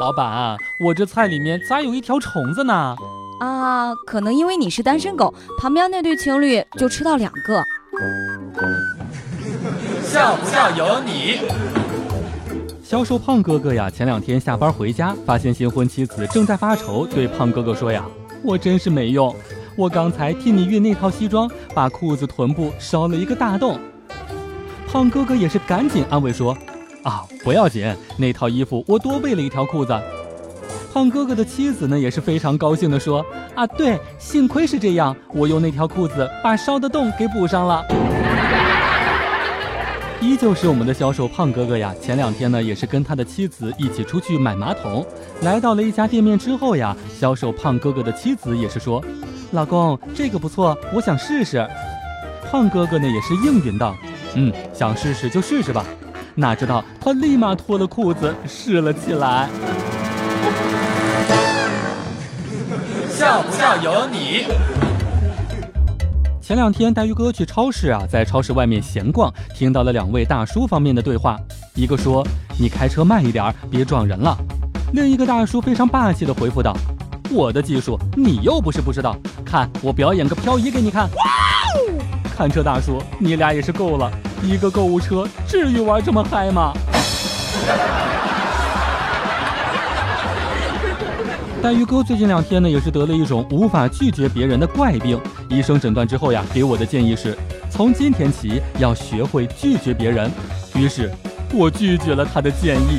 老板，我这菜里面咋有一条虫子呢？啊，可能因为你是单身狗，旁边那对情侣就吃到两个。笑不笑由你。销售胖哥哥呀，前两天下班回家，发现新婚妻子正在发愁，对胖哥哥说呀：“我真是没用，我刚才替你熨那套西装，把裤子臀部烧了一个大洞。”胖哥哥也是赶紧安慰说：“啊，不要紧，那套衣服我多备了一条裤子。”胖哥哥的妻子呢，也是非常高兴的说：“啊，对，幸亏是这样，我用那条裤子把烧的洞给补上了。”依旧是我们的销售胖哥哥呀，前两天呢，也是跟他的妻子一起出去买马桶，来到了一家店面之后呀，销售胖哥哥的妻子也是说：“老公，这个不错，我想试试。”胖哥哥呢，也是应允道：“嗯，想试试就试试吧。”哪知道他立马脱了裤子试了起来。笑不笑由你。前两天带鱼哥去超市啊，在超市外面闲逛，听到了两位大叔方面的对话。一个说：“你开车慢一点，别撞人了。”另一个大叔非常霸气的回复道：“我的技术你又不是不知道，看我表演个漂移给你看。”看车大叔，你俩也是够了，一个购物车至于玩这么嗨吗？带鱼哥最近两天呢，也是得了一种无法拒绝别人的怪病。医生诊断之后呀，给我的建议是，从今天起要学会拒绝别人。于是，我拒绝了他的建议。